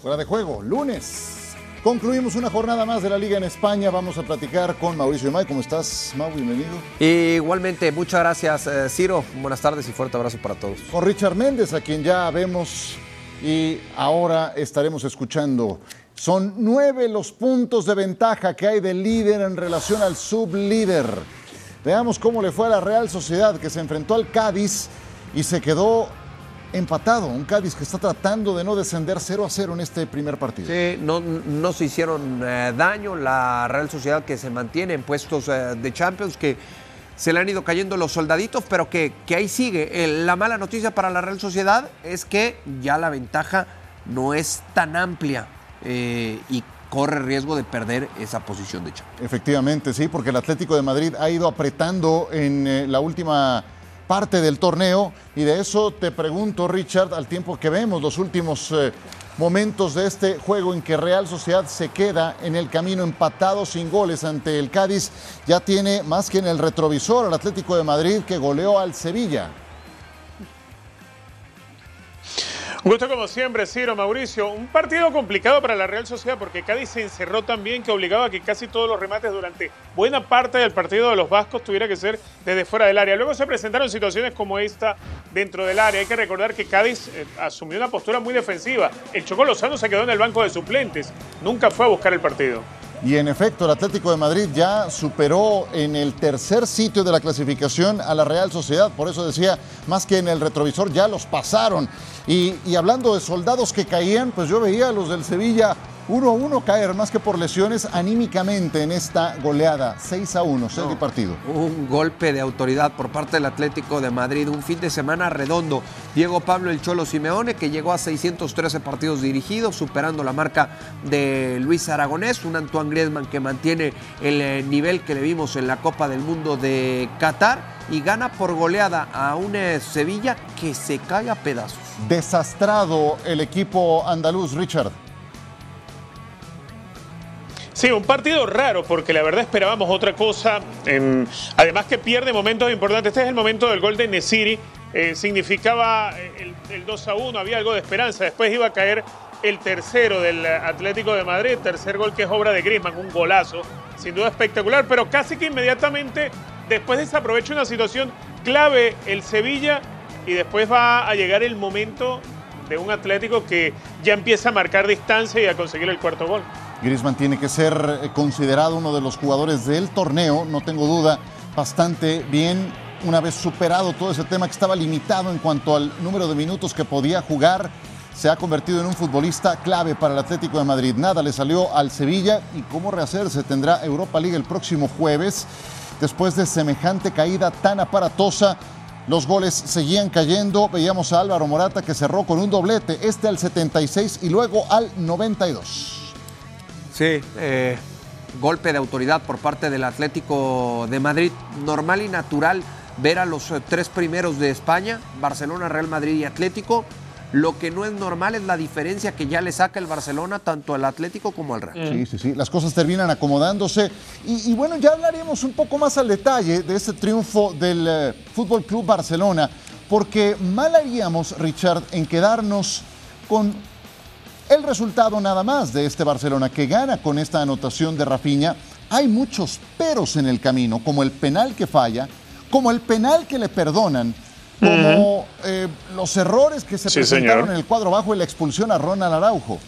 Fuera de juego, lunes. Concluimos una jornada más de la Liga en España. Vamos a platicar con Mauricio May. ¿Cómo estás, Mau? Bienvenido. Igualmente, muchas gracias, eh, Ciro. Buenas tardes y fuerte abrazo para todos. Con Richard Méndez, a quien ya vemos y ahora estaremos escuchando. Son nueve los puntos de ventaja que hay del líder en relación al sublíder. Veamos cómo le fue a la Real Sociedad que se enfrentó al Cádiz y se quedó empatado. Un Cádiz que está tratando de no descender 0 a 0 en este primer partido. Sí, no, no se hicieron eh, daño. La Real Sociedad que se mantiene en puestos eh, de Champions, que se le han ido cayendo los soldaditos, pero que, que ahí sigue. Eh, la mala noticia para la Real Sociedad es que ya la ventaja no es tan amplia y corre riesgo de perder esa posición de Champions. Efectivamente, sí, porque el Atlético de Madrid ha ido apretando en la última parte del torneo y de eso te pregunto, Richard, al tiempo que vemos los últimos eh, momentos de este juego en que Real Sociedad se queda en el camino empatado sin goles ante el Cádiz, ya tiene más que en el retrovisor al Atlético de Madrid que goleó al Sevilla. Gusto como siempre, Ciro, Mauricio. Un partido complicado para la Real Sociedad porque Cádiz se encerró también que obligaba a que casi todos los remates durante buena parte del partido de los vascos tuviera que ser desde fuera del área. Luego se presentaron situaciones como esta dentro del área. Hay que recordar que Cádiz eh, asumió una postura muy defensiva. El Chocó Lozano se quedó en el banco de suplentes. Nunca fue a buscar el partido. Y en efecto, el Atlético de Madrid ya superó en el tercer sitio de la clasificación a la Real Sociedad. Por eso decía, más que en el retrovisor, ya los pasaron. Y, hablando de soldados que caían, pues yo veía a los del Sevilla uno a uno caer más que por lesiones anímicamente en esta goleada. 6 a 1, serie partido. Un golpe de autoridad por parte del Atlético de Madrid. Un fin de semana redondo. Diego Pablo El Cholo Simeone, que llegó a 613 partidos dirigidos, superando la marca de Luis Aragonés. Un Antoine Griezmann que mantiene el eh, nivel que le vimos en la Copa del Mundo de Qatar y gana por goleada a un eh, Sevilla que se cae a pedazos. Desastrado el equipo andaluz, Richard. Sí, un partido raro porque la verdad esperábamos otra cosa. además que pierde momentos importantes. Este es el momento del gol de Nesiri. Eh, significaba eh, el, 2 a 1, había algo de esperanza. Después iba a caer el tercero del Atlético de Madrid, tercer gol que es obra de Griezmann, un golazo, sin duda espectacular, pero casi que inmediatamente después desaprovecha una situación clave el Sevilla y después va a llegar el momento de un Atlético que ya empieza a marcar distancia y a conseguir el cuarto gol. Griezmann tiene que ser eh, considerado uno de los jugadores del torneo, no tengo duda, bastante bien. Una vez superado todo ese tema que estaba limitado en cuanto al número de minutos que podía jugar, se ha convertido en un futbolista clave para el Atlético de Madrid. Nada le salió al Sevilla y cómo rehacerse tendrá Europa League el próximo jueves. Después de semejante caída tan aparatosa, los goles seguían cayendo. Veíamos a Álvaro Morata que cerró con un doblete, este al 76 y luego al 92. Sí, eh, golpe de autoridad por parte del Atlético de Madrid. Normal y natural ver a los eh, tres primeros de España, Barcelona, Real Madrid y Atlético. Lo que no es normal es la diferencia que ya le saca el Barcelona tanto al Atlético como al Real. Sí, sí, sí. Las cosas terminan acomodándose. Y, bueno, ya hablaremos un poco más al detalle de ese triunfo del eh, Fútbol Club Barcelona, porque mal haríamos, Richard, en quedarnos con el resultado nada más de este Barcelona que gana con esta anotación de Rafinha, hay muchos peros en el camino, como el penal que falla, como el penal que le perdonan, como eh, los errores que se presentaron en el cuadro bajo y la expulsión a Ronald Araujo.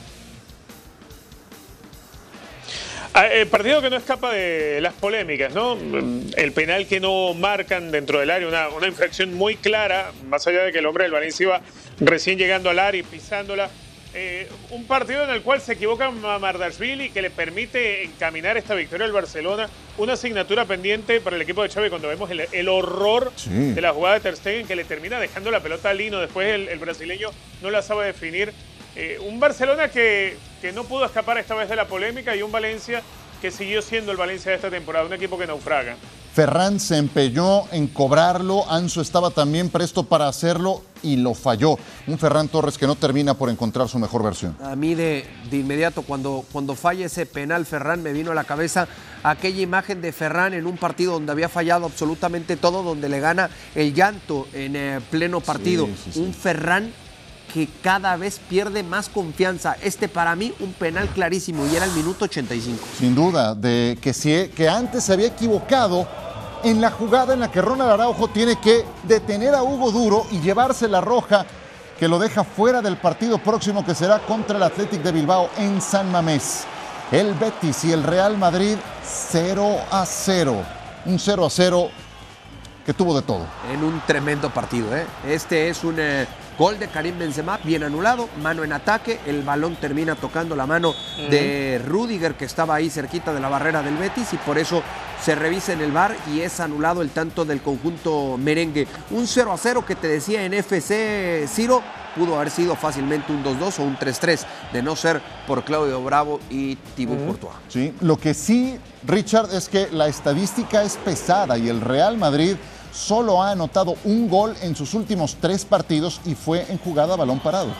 Ah, el partido que no escapa de las polémicas, ¿no? El penal que no marcan dentro del área, una, una infracción muy clara, más allá de que el hombre del Valencia iba recién llegando al área y pisándola. Eh, un partido en el cual se equivoca Mardashvili que le permite encaminar esta victoria al Barcelona. Una asignatura pendiente para el equipo de Xavi cuando vemos el, horror de la jugada de Ter Stegen que le termina dejando la pelota a Lino. Después el, brasileño no la sabe definir. Eh, un Barcelona que, que no pudo escapar esta vez de la polémica y un Valencia que siguió siendo el Valencia de esta temporada, un equipo que naufraga. Ferran se empeñó en cobrarlo, Anso estaba también presto para hacerlo y lo falló. Un Ferran Torres que no termina por encontrar su mejor versión. A mí de, de inmediato, cuando, cuando falla ese penal, Ferran me vino a la cabeza aquella imagen de Ferran en un partido donde había fallado absolutamente todo, donde le gana el llanto en eh, pleno partido. Un Ferran que cada vez pierde más confianza. Este para mí un penal clarísimo y era el minuto 85. Sin duda, de que, si, que antes se había equivocado en la jugada en la que Ronald Araujo tiene que detener a Hugo Duro y llevarse la roja que lo deja fuera del partido próximo que será contra el Athletic de Bilbao en San Mamés. El Betis y el Real Madrid 0 a 0. Un 0 a 0 que tuvo de todo. En un tremendo partido. ¿eh? Este es un eh, gol de Karim Benzema, bien anulado, mano en ataque, el balón termina tocando la mano de Rudiger que estaba ahí cerquita de la barrera del Betis y por eso se revisa en el bar y es anulado el tanto del conjunto merengue. Un 0 a 0 que te decía en FC Ciro pudo haber sido fácilmente un 2-2 o un 3-3 de no ser por Claudio Bravo y Thibaut Courtois. Sí, lo que sí, Richard, es que la estadística es pesada y el Real Madrid solo ha anotado un gol en sus últimos tres partidos y fue en jugada a balón parado.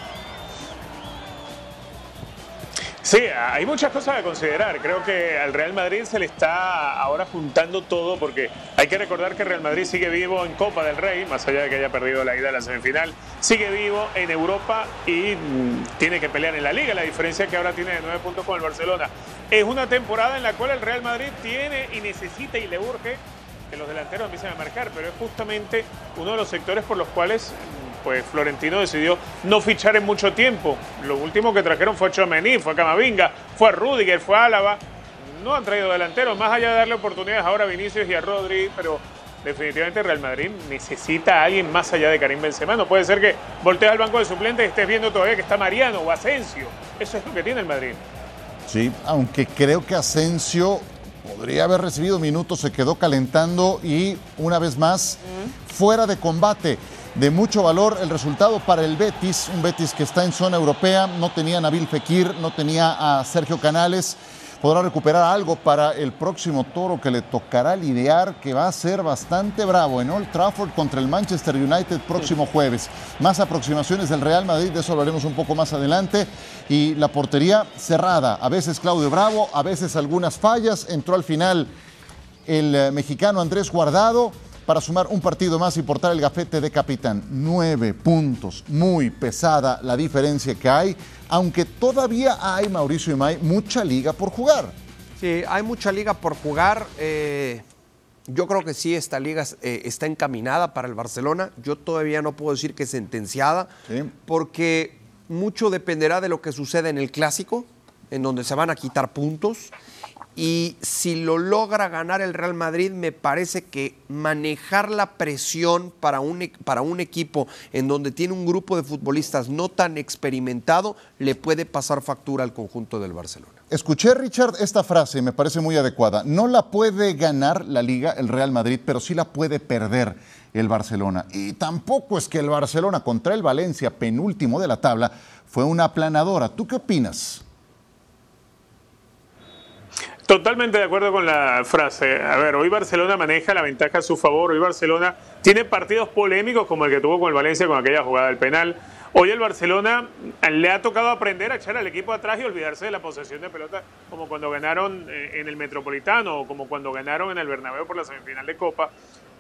Sí, hay muchas cosas a considerar. Creo que al Real Madrid se le está ahora juntando todo porque hay que recordar que Real Madrid sigue vivo en Copa del Rey, más allá de que haya perdido la ida a la semifinal, sigue vivo en Europa y mm, tiene que pelear en la liga. La diferencia que ahora tiene de nueve puntos con el Barcelona. Es una temporada en la cual el Real Madrid tiene y necesita y le urge los delanteros empiecen a marcar, pero es justamente uno de los sectores por los cuales pues Florentino decidió no fichar en mucho tiempo. Lo último que trajeron fue Chomení, fue Camavinga, fue Rudiger, fue Álava. No han traído delanteros, más allá de darle oportunidades ahora a Vinicius y a Rodri, pero definitivamente Real Madrid necesita a alguien más allá de Karim Benzema. No puede ser que voltees al banco de suplentes y estés viendo todavía que está Mariano o Asensio. Eso es lo que tiene el Madrid. Sí, aunque creo que Asensio podría haber recibido minutos, se quedó calentando y una vez más fuera de combate. De mucho valor el resultado para el Betis, un Betis que está en zona europea, no tenía a Nabil Fekir, no tenía a Sergio Canales podrá recuperar algo para el próximo toro que le tocará lidiar, que va a ser bastante bravo en Old Trafford contra el Manchester United próximo jueves. Más aproximaciones del Real Madrid, de eso hablaremos un poco más adelante. Y la portería cerrada, a veces Claudio Bravo, a veces algunas fallas. Entró al final el eh, mexicano Andrés Guardado para sumar un partido más y portar el gafete de capitán. Nueve puntos, muy pesada la diferencia que hay, aunque todavía hay, Mauricio y May, mucha liga por jugar. Sí, hay mucha liga por jugar. Eh, yo creo que sí, esta liga eh, está encaminada para el Barcelona. Yo todavía no puedo decir que es sentenciada, porque mucho dependerá de lo que suceda en el clásico, en donde se van a quitar puntos. Y si lo logra ganar el Real Madrid, me parece que manejar la presión para un, e, para un equipo en donde tiene un grupo de futbolistas no tan experimentado, le puede pasar factura al conjunto del Barcelona. Escuché, Richard, esta frase, me parece muy adecuada. No la puede ganar la liga el Real Madrid, pero sí la puede perder el Barcelona. Y tampoco es que el Barcelona contra el Valencia, penúltimo de la tabla, fue una aplanadora. ¿Tú qué opinas? Totalmente de acuerdo con la frase. A ver, hoy Barcelona maneja la ventaja a su favor. Hoy Barcelona tiene partidos polémicos como el que tuvo con el Valencia con aquella jugada del penal. Hoy el Barcelona le ha tocado aprender a echar al equipo atrás y olvidarse de la posesión de pelota, como cuando ganaron eh, en el Metropolitano o como cuando ganaron en el Bernabéu por la semifinal de Copa.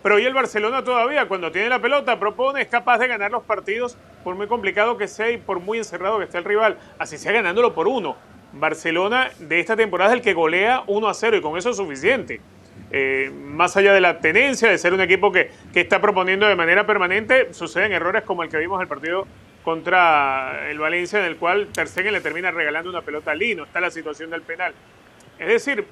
Pero hoy el Barcelona todavía, cuando tiene la pelota, propone, es capaz de ganar los partidos, por muy complicado que sea y por muy encerrado que esté el rival, así sea ganándolo por uno. Barcelona de esta temporada es el que golea 1 a 0 y con eso es suficiente. Eh, más allá de la tenencia de ser un equipo que, está proponiendo de manera permanente, suceden errores como el que vimos en el partido contra el Valencia, en el cual Ter le termina regalando una pelota a Lino. Está la situación del penal. Es decir,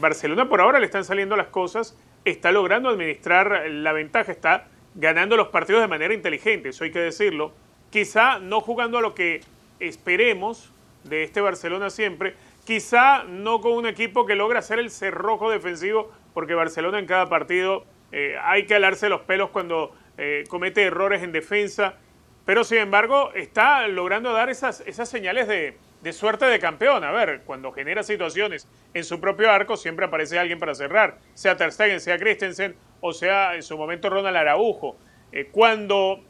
Barcelona por ahora le están saliendo las cosas, está logrando administrar la ventaja, está ganando los partidos de manera inteligente, eso hay que decirlo. Quizá no jugando a lo que esperemos, de este Barcelona siempre. Quizá no con un equipo que logra hacer el cerrojo defensivo, porque Barcelona en cada partido eh, hay que alarse los pelos cuando eh, comete errores en defensa, pero sin embargo está logrando dar esas, esas señales de, de, suerte de campeón. A ver, cuando genera situaciones en su propio arco, siempre aparece alguien para cerrar, sea Ter Stegen, sea Christensen o sea en su momento Ronald Araujo. Eh, cuando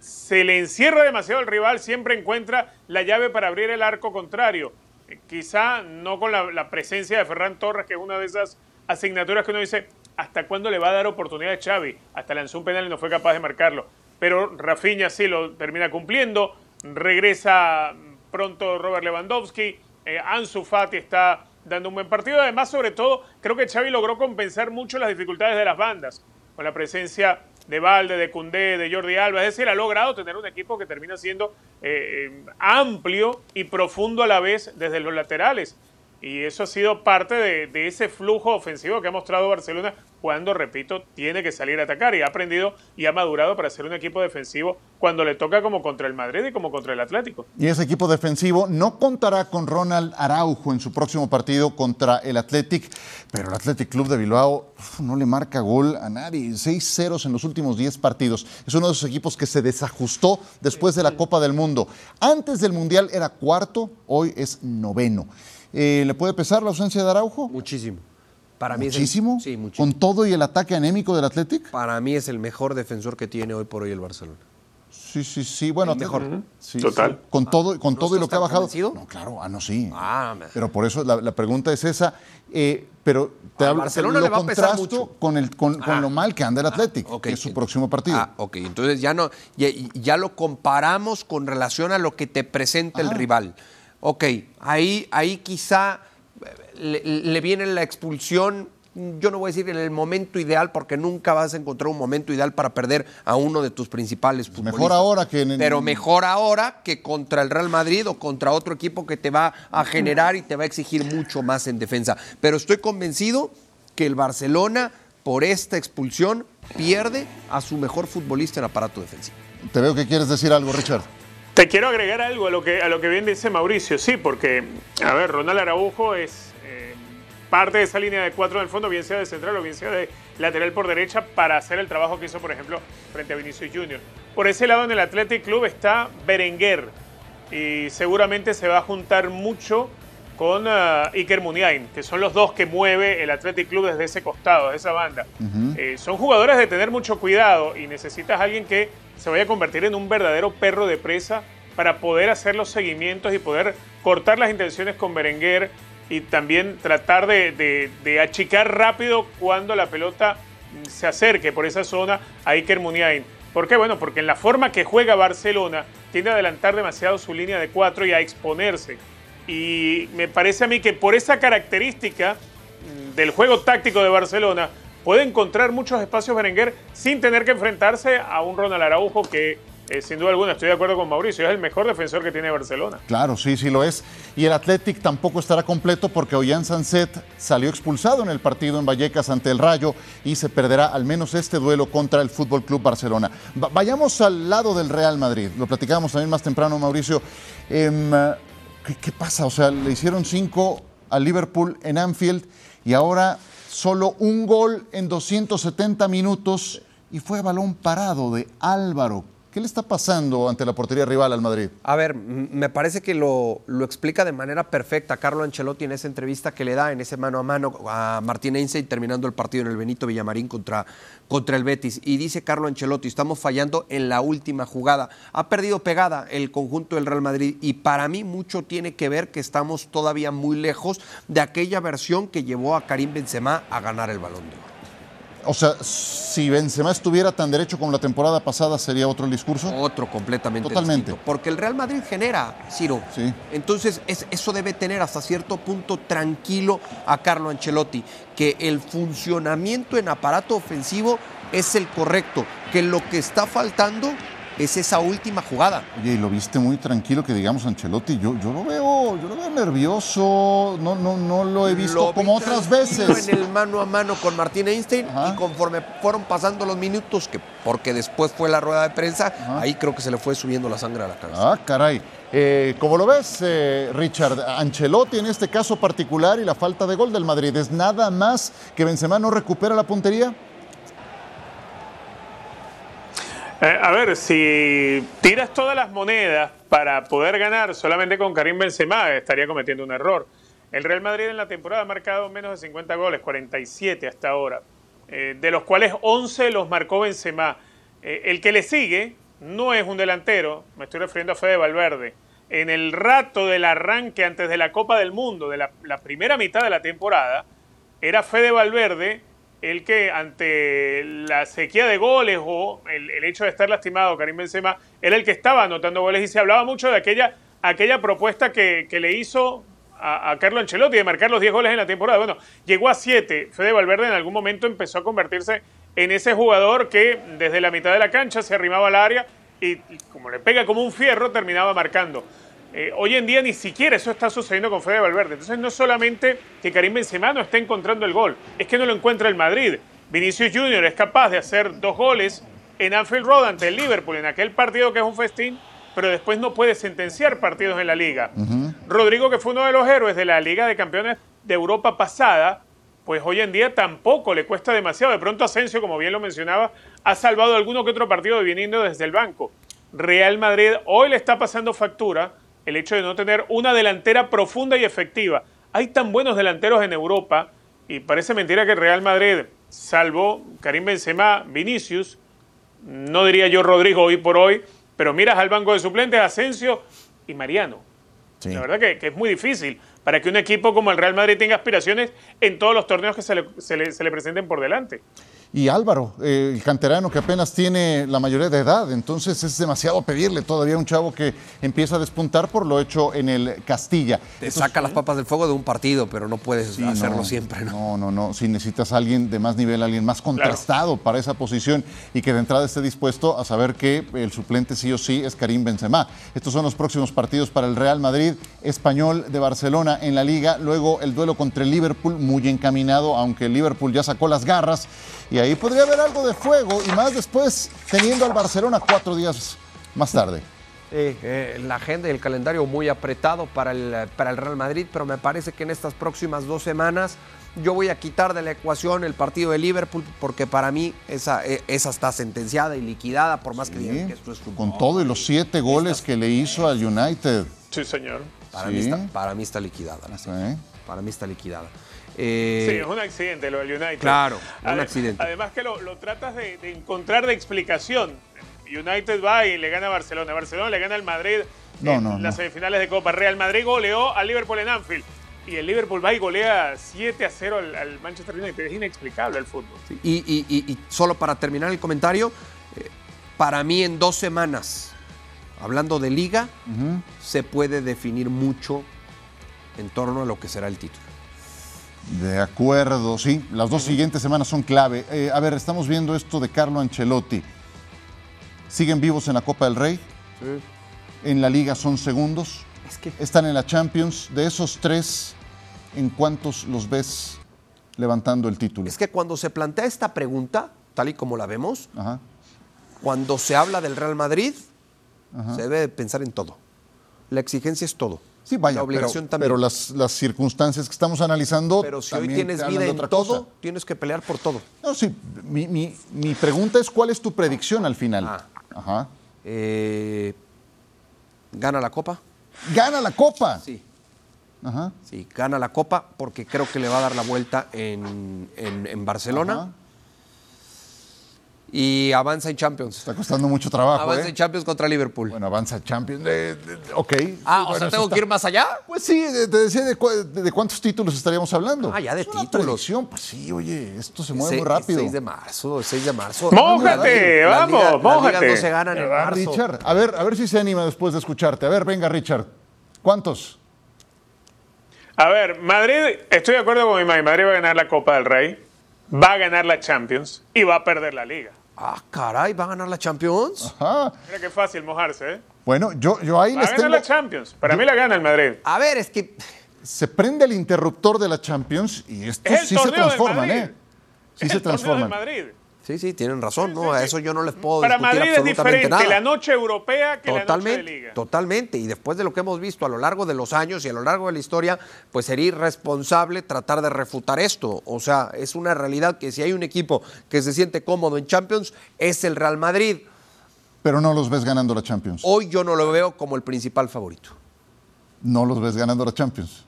se le encierra demasiado al rival, siempre encuentra la llave para abrir el arco contrario. Eh, quizá no con la, presencia de Ferran Torres, que es una de esas asignaturas que uno dice, ¿hasta cuándo le va a dar oportunidad a Xavi? Hasta lanzó un penal y no fue capaz de marcarlo. Pero Rafinha sí lo termina cumpliendo. regresa pronto Robert Lewandowski, eh, Ansu Fati está dando un buen partido. Además, sobre todo, creo que Xavi logró compensar mucho las dificultades de las bandas con la presencia de Valde, de Cundé, de Jordi Alba. Es decir, ha logrado tener un equipo que termina siendo eh, eh, amplio y profundo a la vez desde los laterales. Y eso ha sido parte de, ese flujo ofensivo que ha mostrado Barcelona cuando, repito, tiene que salir a atacar y ha aprendido y ha madurado para ser un equipo defensivo cuando le toca como contra el Madrid y como contra el Atlético. Y ese equipo defensivo no contará con Ronald Araujo en su próximo partido contra el Athletic, pero el Athletic Club de Bilbao no le marca gol a nadie. Seis ceros en los últimos diez partidos. Es uno de esos equipos que se desajustó después de la Copa del Mundo. Antes del Mundial era cuarto, hoy es noveno. Eh, ¿Le puede pesar la ausencia de Araujo? Muchísimo. Para ¿Muchísimo? Mí sí, muchísimo. ¿Con todo y el ataque anémico del Athletic? Para mí es el mejor defensor que tiene hoy por hoy el Barcelona. Sí, sí, sí. Bueno, mejor. Total. Con todo, con todo y lo que ha bajado. No, claro, ah, no, sí. Ah, pero por eso la, pregunta es esa. Eh, pero te hablo, Barcelona le va a pesar mucho. con, el, con, ah. lo mal que anda el Athletic, ah, que es su próximo partido. Ah, ok. Entonces ya, no, ya, lo comparamos con relación a lo que te presenta el rival. Ok, ahí, ahí quizá le, viene la expulsión yo no voy a decir en el momento ideal, porque nunca vas a encontrar un momento ideal para perder a uno de tus principales futbolistas. Mejor ahora que en Pero mejor ahora que contra el Real Madrid o contra otro equipo que te va a generar y te va a exigir mucho más en defensa. Pero estoy convencido que el Barcelona, por esta expulsión, pierde a su mejor futbolista en aparato defensivo. Te veo que quieres decir algo, Richard. Te quiero agregar algo a lo que, a lo que bien dice Mauricio, sí, porque, a ver, Ronald Araujo es eh, parte de esa línea de cuatro del fondo, bien sea de central o bien sea de lateral por derecha, para hacer el trabajo que hizo, por ejemplo, frente a Vinicius Junior. Por ese lado, en el Athletic Club está Berenguer, y seguramente se va a juntar mucho con uh, Iker Muniain, que son los dos que mueve el Athletic Club desde ese costado, de esa banda. Eh, son jugadores de tener mucho cuidado y necesitas a alguien que se vaya a convertir en un verdadero perro de presa para poder hacer los seguimientos y poder cortar las intenciones con Berenguer y también tratar de, achicar rápido cuando la pelota se acerque por esa zona a Iker Muniain. ¿Por qué? Bueno, porque en la forma que juega Barcelona tiende a adelantar demasiado su línea de cuatro y a exponerse. Y me parece a mí que por esa característica del juego táctico de Barcelona, puede encontrar muchos espacios Berenguer sin tener que enfrentarse a un Ronald Araujo que eh, sin duda alguna, estoy de acuerdo con Mauricio, es el mejor defensor que tiene Barcelona. Claro, sí, sí lo es. Y el Athletic tampoco estará completo porque Ollán Sanset salió expulsado en el partido en Vallecas ante el Rayo y se perderá al menos este duelo contra el Fútbol Club Barcelona. vayamos al lado del Real Madrid. Lo platicábamos también más temprano, Mauricio. Em, ¿qué, ¿Qué pasa? O sea, le hicieron cinco al Liverpool en Anfield y ahora solo un gol en 270 minutos y fue balón parado de Álvaro. ¿Qué le está pasando ante la portería rival al Madrid? A ver, me parece que lo, lo, explica de manera perfecta Carlo Ancelotti en esa entrevista que le da en ese mano a mano a Martín y terminando el partido en el Benito Villamarín contra, contra el Betis. Y dice Carlo Ancelotti, estamos fallando en la última jugada. Ha perdido pegada el conjunto del Real Madrid y para mí mucho tiene que ver que estamos todavía muy lejos de aquella versión que llevó a Karim Benzema a ganar el balón de oro. O sea, si Benzema estuviera tan derecho como la temporada pasada, ¿sería otro el discurso? Otro, completamente Totalmente. porque el Real Madrid genera, Ciro. Sí. Entonces, eso debe tener hasta cierto punto tranquilo a Carlo Ancelotti, que el funcionamiento en aparato ofensivo es el correcto, que lo que está faltando es esa última jugada. Oye, y lo viste muy tranquilo que digamos Ancelotti, yo, yo lo veo, yo lo veo nervioso, no, no, no lo he visto como otras veces. En el mano a mano con Martín Einstein y conforme fueron pasando los minutos, que porque después fue la rueda de prensa, ahí creo que se le fue subiendo la sangre a la cabeza. Ah, caray. Eh, como lo ves, eh, Richard, Ancelotti en este caso particular y la falta de gol del Madrid, ¿es nada más que Benzema no recupera la puntería? Eh, a ver, si tiras todas las monedas para poder ganar solamente con Karim Benzema, estaría cometiendo un error. El Real Madrid en la temporada ha marcado menos de 50 goles, 47 hasta ahora, eh, de los cuales 11 los marcó Benzema. Eh, el que le sigue no es un delantero, me estoy refiriendo a Fede Valverde. En el rato del arranque antes de la Copa del Mundo, de la, la primera mitad de la temporada, era Fede Valverde el que ante la sequía de goles o el, hecho de estar lastimado Karim Benzema era el que estaba anotando goles y se hablaba mucho de aquella, aquella propuesta que, le hizo a, a, Carlo Ancelotti de marcar los 10 goles en la temporada. Bueno, llegó a 7. Fede Valverde en algún momento empezó a convertirse en ese jugador que desde la mitad de la cancha se arrimaba al área y como le pega como un fierro terminaba marcando. Eh, hoy en día ni siquiera eso está sucediendo con Fede Valverde. Entonces no solamente que Karim Benzema no está encontrando el gol, es que no lo encuentra el Madrid. Vinicius Junior es capaz de hacer dos goles en Anfield Road ante el Liverpool en aquel partido que es un festín, pero después no puede sentenciar partidos en la liga. Rodrigo, que fue uno de los héroes de la Liga de Campeones de Europa pasada, pues hoy en día tampoco le cuesta demasiado. De pronto Asensio, como bien lo mencionaba, ha salvado alguno que otro partido viniendo desde el banco. Real Madrid hoy le está pasando factura el hecho de no tener una delantera profunda y efectiva. Hay tan buenos delanteros en Europa y parece mentira que el Real Madrid, salvo Karim Benzema, Vinicius, no diría yo Rodrigo hoy por hoy, pero miras al banco de suplentes, Asensio y Mariano. La verdad que, es muy difícil para que un equipo como el Real Madrid tenga aspiraciones en todos los torneos que se le presenten por delante y Álvaro, eh, el canterano que apenas tiene la mayoría de edad. Entonces es demasiado pedirle todavía a un chavo que empieza a despuntar por lo hecho en el Castilla. Te saca las papas del fuego de un partido, pero no puedes hacerlo siempre. ¿no? no, no, Si necesitas a alguien de más nivel, alguien más contrastado para esa posición y que de entrada esté dispuesto a saber que el suplente sí o sí es Karim Benzema. Estos son los próximos partidos para el Real Madrid, Español de Barcelona en la Liga. Luego el duelo contra el Liverpool, muy encaminado, aunque el Liverpool ya sacó las garras. Y ahí podría haber algo de fuego y más después teniendo al Barcelona cuatro días más tarde. Eh, la agenda y el calendario muy apretado para el, para el Real Madrid, pero me parece que en estas próximas dos semanas yo voy a quitar de la ecuación el partido de Liverpool porque para mí esa, e, esa está sentenciada y liquidada, por más que digan que esto es Con todo y los siete goles que le hizo al United. Sí, señor. Para, Mí, está, para mí está liquidada. Para mí está liquidada. Eh, sí, es un accidente lo del United. Claro, un accidente. Además que lo, tratas de, encontrar de explicación. United va y le gana a Barcelona. Barcelona le gana al Madrid en las semifinales de Copa. Real Madrid goleó al Liverpool en Anfield. Y el Liverpool va y golea 7 a 0 al, Manchester United. Es inexplicable el fútbol. y, solo para terminar el comentario, eh, para mí en dos semanas, hablando de liga, se puede definir mucho en torno a lo que será el título. De acuerdo, sí. Las dos siguientes semanas son clave. Eh, a ver, estamos viendo esto de Carlo Ancelotti. ¿Siguen vivos en la Copa del Rey? Sí. En la Liga son segundos. Es que... Están en la Champions. De esos tres, ¿en cuántos los ves levantando el título? Es que cuando se plantea esta pregunta, tal y como la vemos, cuando se habla del Real Madrid, se debe pensar en todo. La exigencia es todo. Sí, vaya, la obligación pero, también. Pero las, las, circunstancias que estamos analizando. Pero si hoy tienes vida en todo, tienes que pelear por todo. No, sí. Mi, mi, mi, pregunta es: ¿cuál es tu predicción al final? Ah. Ajá. Eh, ¿Gana la Copa? ¿Gana la Copa? Sí. Ajá. Sí, gana la Copa porque creo que le va a dar la vuelta en, en, en Barcelona. Ajá y avanza en Champions. Está costando mucho trabajo. Avanza ¿eh? en Champions contra Liverpool. Bueno, avanza en Champions. ok. Ah, o sea, ¿tengo que ir más allá? Pues sí, te decía de, cuántos títulos estaríamos hablando. Ah, ya de es títulos. Una pues sí, oye, esto se mueve muy rápido. 6 de marzo, 6 de marzo. ¡Mójate! ¡Vamos, mójate! Las no se ganan en marzo. Richard, a ver, a ver si se anima después de escucharte. A ver, venga, Richard. ¿Cuántos? A ver, Madrid, estoy de acuerdo con mi madre. Madrid va a ganar la Copa del Rey, va a ganar la Champions y va a perder la Liga. Ah, caray, ¿va a ganar la Champions? Ajá. Mira qué fácil mojarse, ¿eh? Bueno, yo, yo ahí va a ganar la Champions. Para mí la gana el Madrid. A ver, es que... Se prende el interruptor de la Champions y estos sí se transforman, ¿eh? Sí se transforman. Madrid. Sí, sí, tienen razón, ¿no? A eso yo no les puedo Para discutir Madrid es diferente la noche europea que totalmente, la noche de liga. Totalmente, y después de lo que hemos visto a lo largo de los años y a lo largo de la historia, pues sería irresponsable tratar de refutar esto. O sea, es una realidad que si hay un equipo que se siente cómodo en Champions, es el Real Madrid. Pero no los ves ganando la Champions. Hoy yo no lo veo como el principal favorito. No los ves ganando la Champions.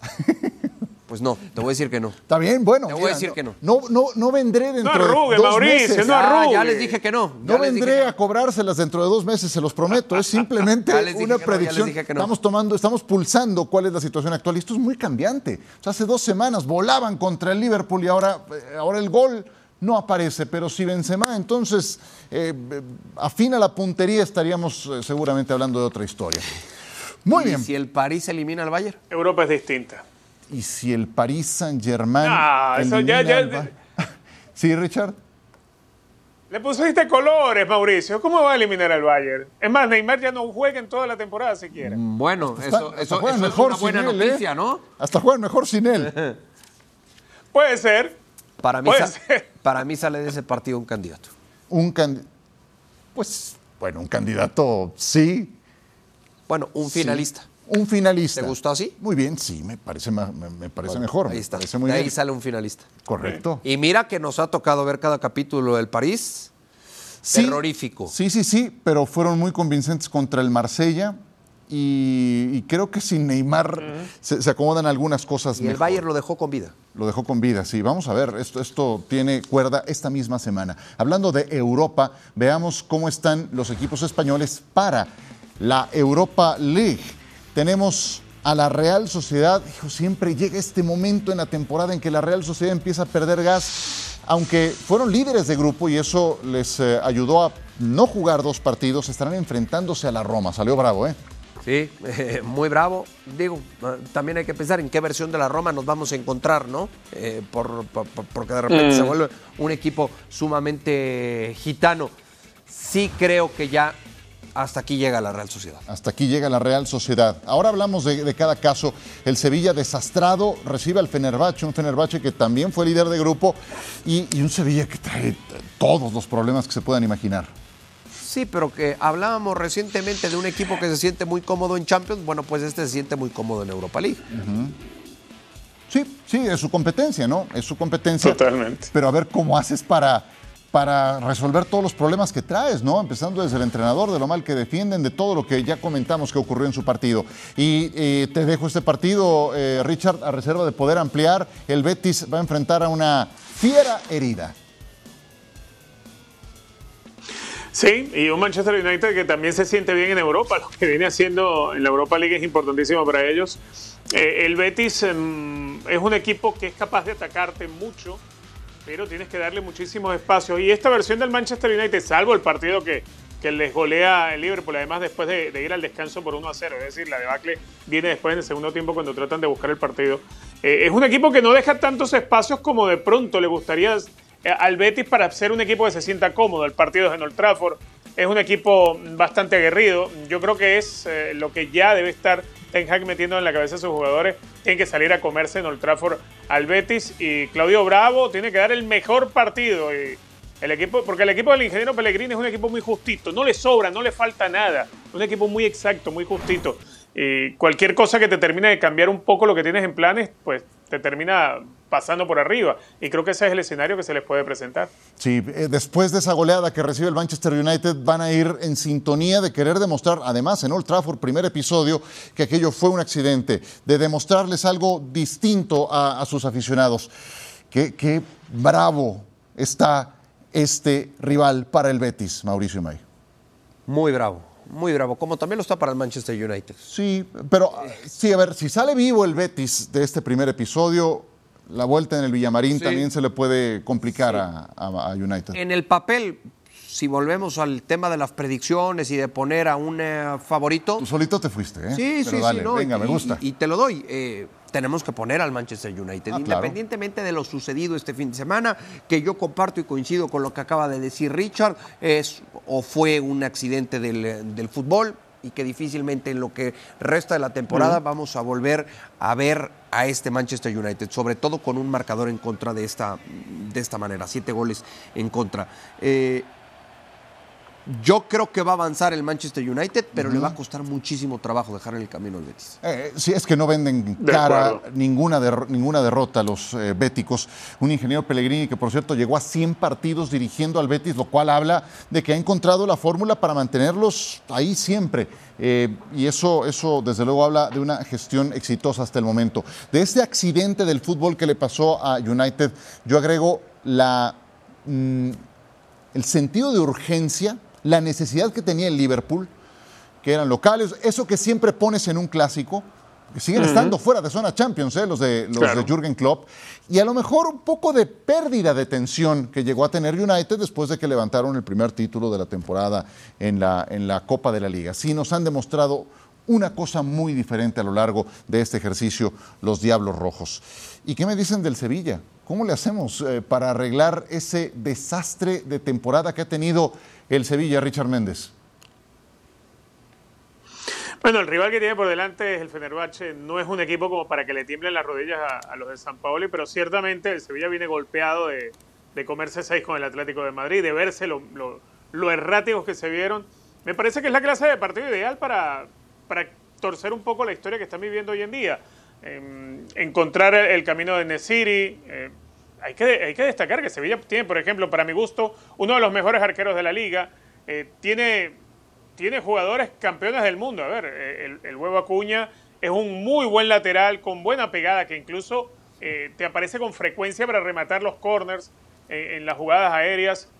Pues no, te voy a decir que no. Está bien, bueno. Te voy a decir que no. No, no, no vendré dentro No arrugue, de dos Mauricio, meses. no Ah, arrugue. ya les dije que no. No vendré a cobrárselas dentro de dos meses, se los prometo. Es simplemente una predicción. Estamos tomando, estamos pulsando cuál es la situación actual. Y esto es muy cambiante. O sea, hace dos semanas volaban contra el Liverpool y ahora, eh, ahora el gol no aparece. Pero si Benzema entonces eh, afina la puntería, estaríamos eh, seguramente hablando de otra historia. Muy ¿Y bien. si el París elimina al Bayern? Europa es distinta. Y si el Paris Saint-Germain. Ah, eso ya- elimina ya- al Sí, Richard. Le pusiste colores, Mauricio. ¿Cómo va a eliminar al Bayern? Es más, Neymar ya no juega en toda la temporada siquiera. Bueno, Está- eso, hasta eso, eso es mejor una buena sin él, ¿eh? noticia, ¿no? Hasta juegan mejor sin él. Puede ser. Para mí, Puede sa- ser. para mí sale de ese partido un candidato. Un candidato. Pues, bueno, un candidato sí. Bueno, un sí. Un finalista. ¿Te gustó así? Muy bien, sí, me parece, me, me parece mejor. Ahí está. parece muy de ahí bien. sale un finalista. Correcto. Y mira que nos ha tocado ver cada capítulo del París. Sí, terrorífico. Sí, sí, sí, pero fueron muy convincentes contra el Marsella. Y, y creo que sin Neymar se, se acomodan algunas cosas Y el. Bayern lo dejó con vida. Lo dejó con vida, sí. Vamos a ver, esto, esto tiene cuerda esta misma semana. Hablando de Europa, veamos cómo están los equipos españoles para la Europa League. Tenemos a la Real Sociedad, hijo, siempre llega este momento en la temporada en que la Real Sociedad empieza a perder gas, aunque fueron líderes de grupo y eso les eh, ayudó a no jugar dos partidos, estarán enfrentándose a la Roma. Salió bravo, ¿eh? Sí, eh, muy bravo. Digo, eh, también hay que pensar en qué versión de la Roma nos vamos a encontrar, ¿no? Eh, por, por- por- porque de repente se vuelve un equipo sumamente gitano. Sí creo que ya hasta aquí llega la Real Sociedad. Hasta aquí llega la Real Sociedad. Ahora hablamos de, de cada caso. El Sevilla desastrado recibe al Fenerbahce, un Fenerbahce que también fue líder de grupo y, y un Sevilla que trae todos los problemas que se puedan imaginar. Sí, pero que hablábamos recientemente de un equipo que se siente muy cómodo en Champions. Bueno, pues este se siente muy cómodo en Europa League. Sí, sí, es su competencia, ¿no? Es su competencia. Totalmente. Pero a ver cómo haces para, para resolver todos los problemas que traes, ¿no? Empezando desde el entrenador, de lo mal que defienden, de todo lo que ya comentamos que ocurrió en su partido. Y eh, te dejo este partido, eh, Richard, a reserva de poder ampliar. El Betis va a enfrentar a una fiera herida. Sí, y un Manchester United que también se siente bien en Europa. Lo que viene haciendo en la Europa League es importantísimo para ellos. Eh, el Betis em, es un equipo que es capaz de atacarte mucho, pero tienes que darle muchísimos espacios. Y esta versión del Manchester United, salvo el partido que, que les golea el Liverpool, además después de, ir al descanso por 1 a 0, es decir, la debacle viene después en el segundo tiempo cuando tratan de buscar el partido. Eh, es un equipo que no deja tantos espacios como de pronto le gustaría eh, al Betis para ser un equipo que se sienta cómodo. El partido es en Old Trafford. Es un equipo bastante aguerrido. Yo creo que es eh, lo que ya debe estar Ten Hag metiendo en la cabeza de sus jugadores. Tienen que salir a comerse en Old Trafford al Betis. Y Claudio Bravo tiene que dar el mejor partido. El equipo, porque el equipo del ingeniero Pellegrini es un equipo muy justito. No le sobra, no le falta nada. Un equipo muy exacto, muy justito. Y cualquier cosa que te termine de cambiar un poco lo que tienes en planes, pues te termina pasando por arriba. Y creo que ese es el escenario que se les puede presentar. Sí, eh, después de esa goleada que recibe el Manchester United, van a ir en sintonía de querer demostrar, además en Old Trafford, primer episodio, que aquello fue un accidente, de demostrarles algo distinto a, a sus aficionados. Qué, qué bravo está este rival para el Betis, Mauricio May. Muy bravo, muy bravo. Como también lo está para el Manchester United. Sí, pero sí, a ver, si sale vivo el Betis de este primer episodio, la vuelta en el Villamarín Sí. también se le puede complicar a, a- a United. En el papel, si volvemos al tema de las predicciones y de poner a un eh, favorito. Tú solito te fuiste, ¿eh? Sí, Pero sí, dale, sí, no, venga, y, me gusta. Y, y te lo doy. eh, tenemos que poner al Manchester United, Ah, claro. independientemente de lo sucedido este fin de semana, que yo comparto y coincido con lo que acaba de decir Richard, es o fue un accidente del, del fútbol y que difícilmente en lo que resta de la temporada vamos a volver a ver a este Manchester United, sobre todo con un marcador en contra de esta, de esta manera, siete goles en contra. Eh, Yo creo que va a avanzar el Manchester United, pero le va a costar muchísimo trabajo dejar en el camino al Betis. Eh, sí, es que no venden cara ninguna, ninguna derrota los eh, béticos. Un ingeniero Pellegrini que, por cierto, llegó a 100 partidos dirigiendo al Betis, lo cual habla de que ha encontrado la fórmula para mantenerlos ahí siempre. Eh, y eso, eso, desde luego, habla de una gestión exitosa hasta el momento. De este accidente del fútbol que le pasó a United, yo agrego la, mm, el sentido de urgencia, la necesidad que tenía el Liverpool, que eran locales, eso que siempre pones en un clásico, que siguen estando fuera de zona Champions, ¿eh? los, de, los de Jürgen Klopp, y a lo mejor un poco de pérdida de tensión que llegó a tener United después de que levantaron el primer título de la temporada en la, en la Copa de la Liga. Sí, nos han demostrado una cosa muy diferente a lo largo de este ejercicio los Diablos Rojos. ¿Y qué me dicen del Sevilla? ¿Cómo le hacemos eh, para arreglar ese desastre de temporada que ha tenido el Sevilla, Richard Méndez? Bueno, el rival que tiene por delante es el Fenerbahce. No es un equipo como para que le tiemblen las rodillas a, los de San Paoli, pero ciertamente el Sevilla viene golpeado de, comerse seis con el Atlético de Madrid, de verse lo, erráticos que se vieron. Me parece que es la clase de partido ideal para, para torcer un poco la historia que están viviendo hoy en día. Em, encontrar el, camino de Nesiri. Eh, hay, que, hay que destacar que Sevilla tiene, por ejemplo, para mi gusto, uno de los mejores arqueros de la liga. Eh, tiene tiene jugadores campeones del mundo. A ver, eh, el, huevo Acuña es un muy buen lateral con buena pegada que incluso eh, te aparece con frecuencia para rematar los corners en las jugadas aéreas.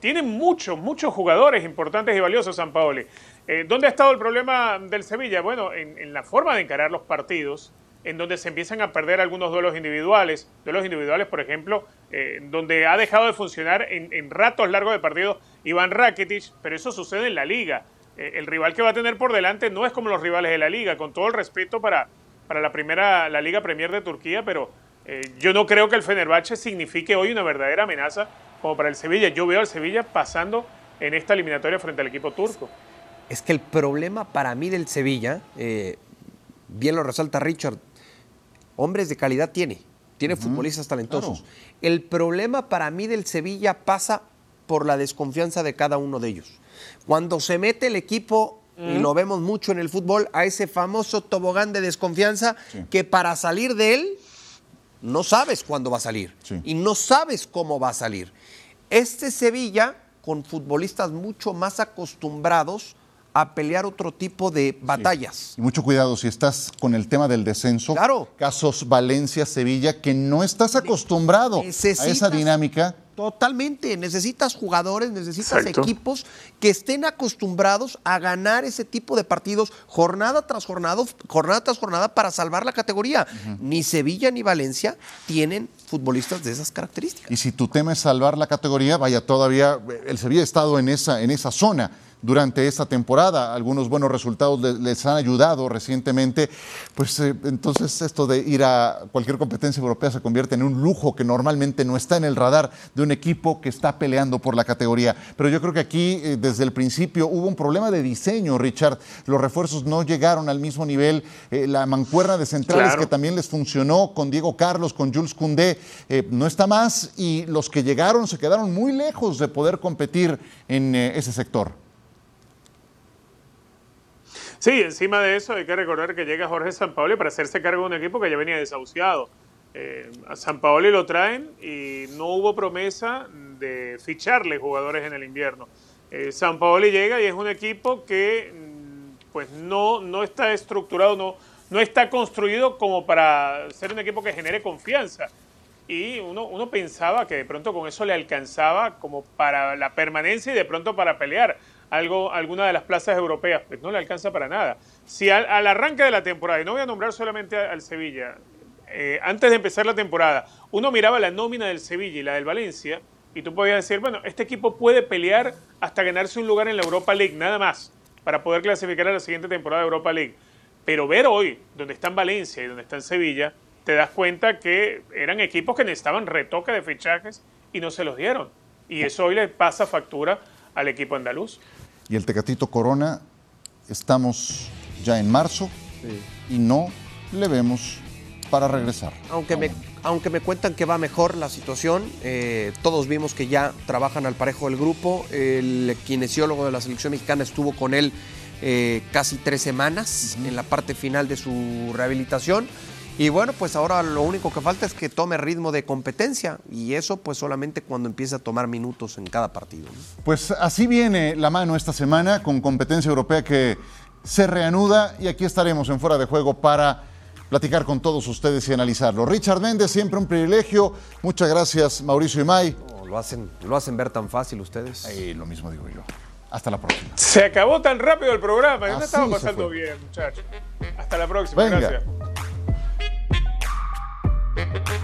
tiene muchos, muchos jugadores importantes y valiosos San Paoli. ¿Dónde ha estado el problema del Sevilla? Bueno, en, la forma de encarar los partidos, en donde se empiezan a perder algunos duelos individuales, duelos individuales, por ejemplo, donde ha dejado de funcionar en, ratos largos de partidos Iván Rakitic, pero eso sucede en la liga. Eh, el rival que va a tener por delante no es como los rivales de la liga, con todo el respeto para, para la primera, la Liga Premier de Turquía, pero eh, yo no creo que el Fenerbahce signifique hoy una verdadera amenaza como para el Sevilla. Yo veo al Sevilla pasando en esta eliminatoria frente al equipo turco. Es que el problema para mí del Sevilla, eh, bien lo resalta Richard, hombres de calidad tiene, tiene futbolistas talentosos. El problema para mí del Sevilla pasa por la desconfianza de cada uno de ellos. Cuando se mete el equipo, y lo vemos mucho en el fútbol, a ese famoso tobogán de desconfianza que para salir de él no sabes cuándo va a salir y no sabes cómo va a salir. Este Sevilla, con futbolistas mucho más acostumbrados a pelear otro tipo de batallas. Y mucho cuidado si estás con el tema del descenso. Claro. Casos Valencia, Sevilla, que no estás acostumbrado a esa dinámica. Totalmente. Necesitas jugadores, necesitas equipos que estén acostumbrados a ganar ese tipo de partidos jornada tras jornada, jornada tras jornada para salvar la categoría. Ni Sevilla ni Valencia tienen futbolistas de esas características. Y si tu tema es salvar la categoría, vaya, todavía el Sevilla ha estado en esa, en esa zona durante esta temporada. Algunos buenos resultados les han ayudado recientemente. Pues eh, entonces esto de ir a cualquier competencia europea se convierte en un lujo que normalmente no está en el radar de un equipo que está peleando por la categoría. Pero yo creo que aquí eh, desde el principio hubo un problema de diseño, Richard. Los refuerzos no llegaron al mismo nivel. Eh, la mancuerna de centrales que también les funcionó con Diego Carlos, con Jules Koundé, no está más y los que llegaron se quedaron muy lejos de poder competir en ese sector. Sí, encima de eso hay que recordar que llega Jorge Sampaoli para hacerse cargo de un equipo que ya venía desahuciado. Eh, a Sampaoli lo traen y no hubo promesa de ficharle jugadores en el invierno. Eh, Sampaoli llega y es un equipo que mm, pues no, no está estructurado, no, no está construido como para ser un equipo que genere confianza. Y uno, uno pensaba que de pronto con eso le alcanzaba como para la permanencia y de pronto para pelear algo, alguna de las plazas europeas, pues no le alcanza para nada. Si al, arranque de la temporada, y no voy a nombrar solamente al Sevilla, eh, antes de empezar la temporada, uno miraba la nómina del Sevilla y la del Valencia, y tú podías decir, bueno, este equipo puede pelear hasta ganarse un lugar en la Europa League, nada más, para poder clasificar a la siguiente temporada de Europa League. Pero ver hoy, donde está en Valencia y donde está en Sevilla, te das cuenta que eran equipos que necesitaban retoque de fichajes y no se los dieron. Y eso hoy le pasa factura al equipo andaluz y el Tecatito Corona, estamos ya en marzo y no le vemos para regresar. Aunque me, aunque me cuentan que va mejor la situación, eh, todos vimos que ya trabajan al parejo del grupo. El kinesiólogo de la selección mexicana estuvo con él eh, casi tres semanas en la parte final de su rehabilitación. Y bueno, pues ahora lo único que falta es que tome ritmo de competencia y eso pues solamente cuando empiece a tomar minutos en cada partido. Pues así viene la mano esta semana con competencia europea que se reanuda y aquí estaremos en fuera de juego para platicar con todos ustedes y analizarlo. Richard Méndez, siempre un privilegio. Muchas gracias, Mauricio Imay. lo, hacen, lo hacen ver tan fácil ustedes. lo mismo digo yo. Hasta la próxima. Se acabó tan rápido el programa. Pasando bien, muchachos. Hasta la próxima. Gracias. thank you